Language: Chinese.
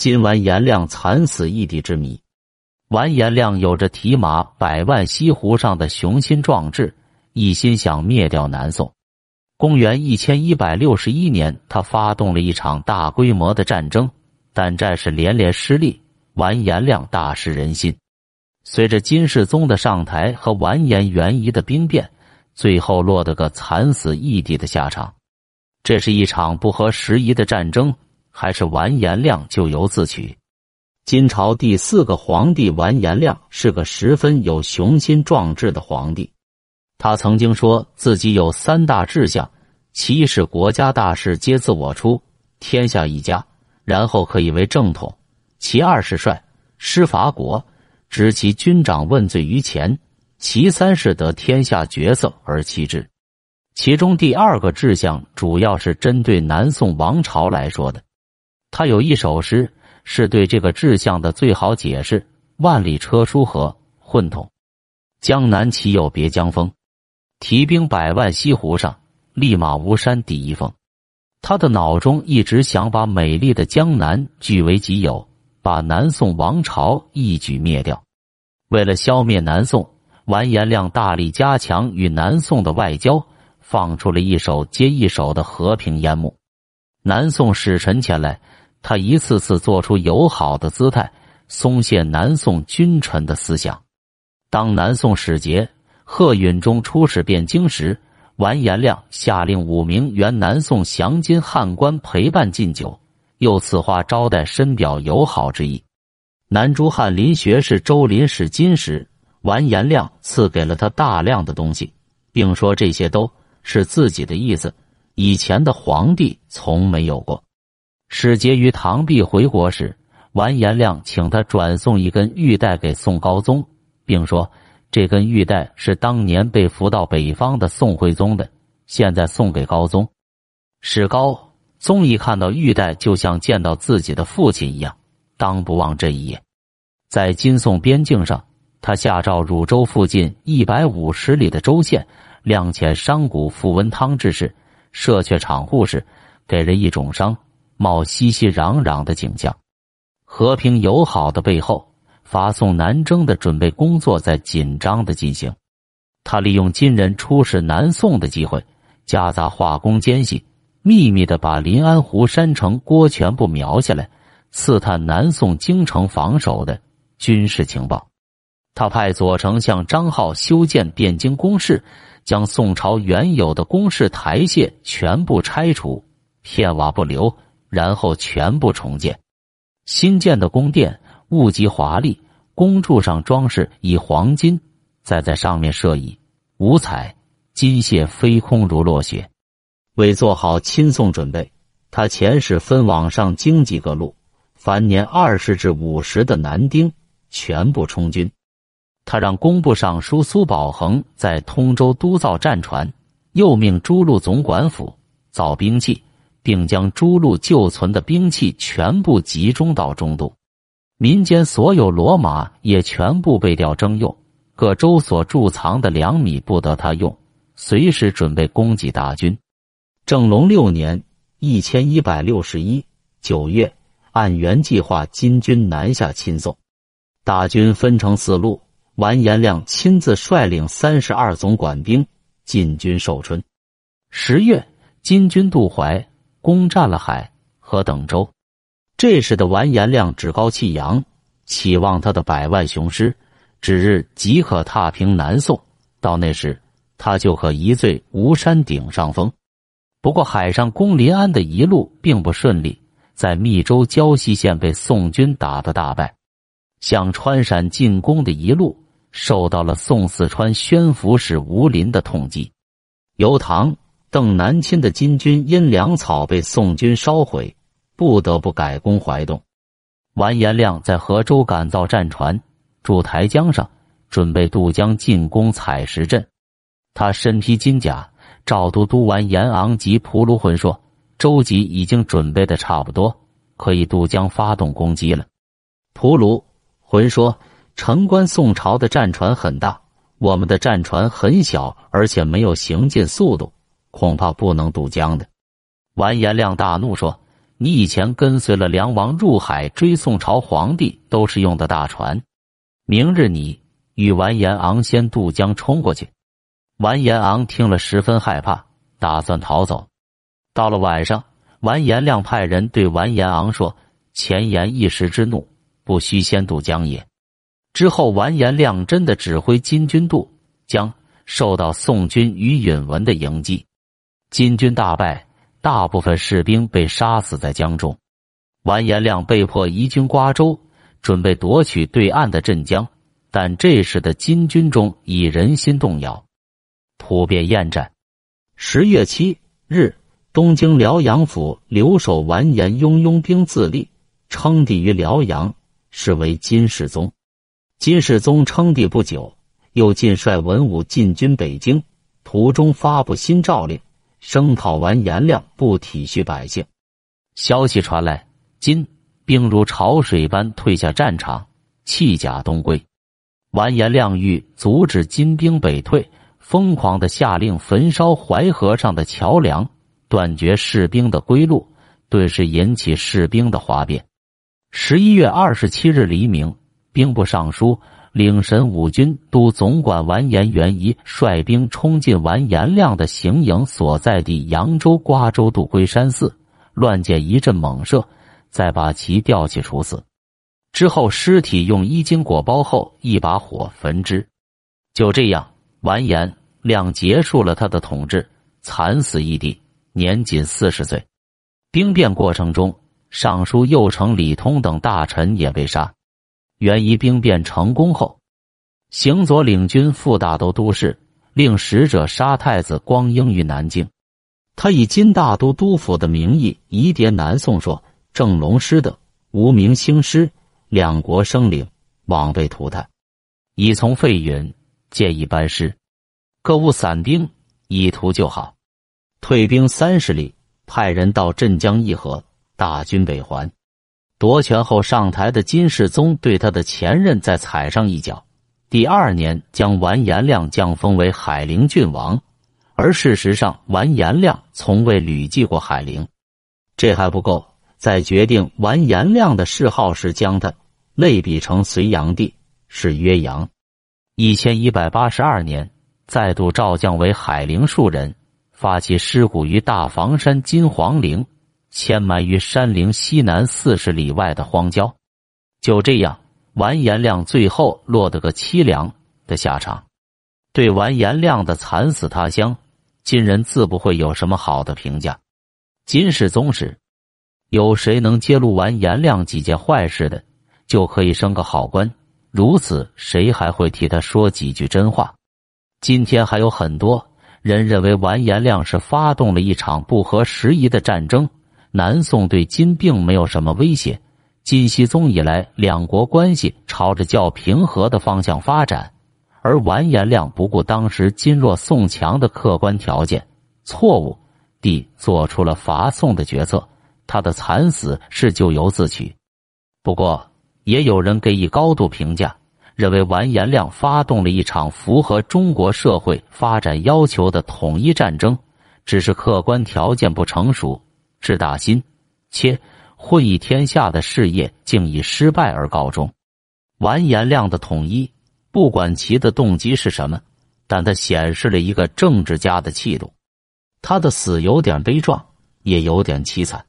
今完颜亮惨死异地之谜。完颜亮有着提马百万西湖上的雄心壮志，一心想灭掉南宋。公元一千一百六十一年，他发动了一场大规模的战争，但战事连连失利，完颜亮大失人心。随着金世宗的上台和完颜元仪的兵变，最后落得个惨死异地的下场。这是一场不合时宜的战争，还是完颜亮咎由自取？金朝第四个皇帝完颜亮是个十分有雄心壮志的皇帝。他曾经说自己有三大志向：其一是国家大事皆自我出，天下一家，然后可以为正统；其二是率师伐国，执其军长问罪于前；其三是得天下绝色而弃之。其中第二个志向主要是针对南宋王朝来说的。他有一首诗是对这个志向的最好解释：“万里车书河，混同，江南岂有别江风？”提兵百万西湖上，立马吴山第一峰。他的脑中一直想把美丽的江南据为己有，把南宋王朝一举灭掉。为了消灭南宋，完颜亮大力加强与南宋的外交，放出了一手接一手的和平烟幕。南宋使臣前来，他一次次做出友好的姿态，松懈南宋君臣的思想。当南宋使节。贺允中出使汴京时，完颜亮下令五名原南宋降金汉官陪伴进酒，又此话招待，深表友好之意。南朱翰林学士周林使金时，完颜亮赐给了他大量的东西，并说这些都是自己的意思，以前的皇帝从没有过。使节于唐弼回国时，完颜亮请他转送一根玉带给宋高宗，并说。这根玉带是当年被俘到北方的宋徽宗的，现在送给高宗。史高宗一看到玉带，就像见到自己的父亲一样，当不忘这一夜。在金宋边境上，他下诏汝州附近一百五十里的州县量遣商贾傅文汤之士，设榷场户时，给人一种商冒熙熙攘攘的景象。和平友好的背后。发送南征的准备工作在紧张的进行，他利用金人出使南宋的机会，夹杂化工奸细，秘密的把临安湖山城郭全部描下来，刺探南宋京城防守的军事情报。他派左丞相张浩修建汴京宫室，将宋朝原有的宫室台榭全部拆除，片瓦不留，然后全部重建。新建的宫殿。物极华丽，宫柱上装饰以黄金，再在上面设以五彩金屑飞空如落雪。为做好亲送准备，他遣使分往上京几个路，凡年二十至五十的男丁全部充军。他让工部尚书苏保恒在通州督造战船，又命诸路总管府造兵器，并将诸路旧存的兵器全部集中到中都。民间所有骡马也全部被调征用，各州所贮藏的粮米不得他用，随时准备供给大军。正隆六年（一千一百六十一）九月，按原计划，金军南下侵宋，大军分成四路，完颜亮亲自率领三十二总管兵进军寿春。十月，金军渡淮，攻占了海和等州。这时的完颜亮趾高气扬，期望他的百万雄师指日即可踏平南宋。到那时，他就可一醉吴山顶上风。不过，海上攻临安的一路并不顺利，在密州胶西县被宋军打得大败。向川陕进攻的一路受到了宋四川宣抚使吴林的痛击。由唐邓南钦的金军因粮草被宋军烧毁。不得不改攻淮东。完颜亮在河州赶造战船，筑台江上，准备渡江进攻采石镇。他身披金甲，赵都督完颜昂及蒲卢浑说：“周吉已经准备的差不多，可以渡江发动攻击了。”蒲卢浑说：“城关宋朝的战船很大，我们的战船很小，而且没有行进速度，恐怕不能渡江的。”完颜亮大怒说。你以前跟随了梁王入海追宋朝皇帝，都是用的大船。明日你与完颜昂先渡江冲过去。”完颜昂听了十分害怕，打算逃走。到了晚上，完颜亮派人对完颜昂说：“前言一时之怒，不须先渡江也。”之后，完颜亮真的指挥金军渡江，受到宋军与允文的迎击，金军大败。大部分士兵被杀死在江中，完颜亮被迫移军瓜州，准备夺取对岸的镇江。但这时的金军中已人心动摇，普遍厌战。十月七日，东京辽阳府留守完颜雍拥兵自立，称帝于辽阳，是为金世宗。金世宗称帝不久，又进率文武进军北京，途中发布新诏令。声讨完颜亮不体恤百姓，消息传来，金兵如潮水般退下战场，弃甲东归。完颜亮欲阻止金兵北退，疯狂的下令焚烧淮河上的桥梁，断绝士兵的归路，顿时引起士兵的哗变。十一月二十七日黎明，兵部尚书。领神武军都总管完颜元仪率兵冲进完颜亮的行营所在地扬州瓜州渡龟山寺，乱箭一阵猛射，再把其吊起处死。之后尸体用衣巾裹包后，一把火焚之。就这样，完颜亮结束了他的统治，惨死异地，年仅四十岁。兵变过程中，尚书右丞李通等大臣也被杀。元仪兵变成功后，行左领军赴大都督事，令使者杀太子光英于南京。他以金大都督府的名义移牒南宋，说郑龙师的，无名兴师，两国生灵，枉被涂炭，已从废允，建议班师，各务散兵，以图就好。退兵三十里，派人到镇江议和，大军北还。夺权后上台的金世宗对他的前任再踩上一脚，第二年将完颜亮降封为海陵郡王，而事实上完颜亮从未履记过海陵。这还不够，在决定完颜亮的谥号时，将他类比成隋炀帝，是曰阳。一千一百八十二年，再度召降为海陵庶人，发起尸骨于大房山金皇陵。迁埋于山陵西南四十里外的荒郊，就这样，完颜亮最后落得个凄凉的下场。对完颜亮的惨死他乡，金人自不会有什么好的评价。金世宗时，有谁能揭露完颜亮几件坏事的，就可以升个好官。如此，谁还会替他说几句真话？今天还有很多人认为完颜亮是发动了一场不合时宜的战争。南宋对金并没有什么威胁。金熙宗以来，两国关系朝着较平和的方向发展，而完颜亮不顾当时金弱宋强的客观条件，错误地做出了伐宋的决策。他的惨死是咎由自取。不过，也有人给予高度评价，认为完颜亮发动了一场符合中国社会发展要求的统一战争，只是客观条件不成熟。志大心切，混一天下的事业竟以失败而告终。完颜亮的统一，不管其的动机是什么，但他显示了一个政治家的气度。他的死有点悲壮，也有点凄惨。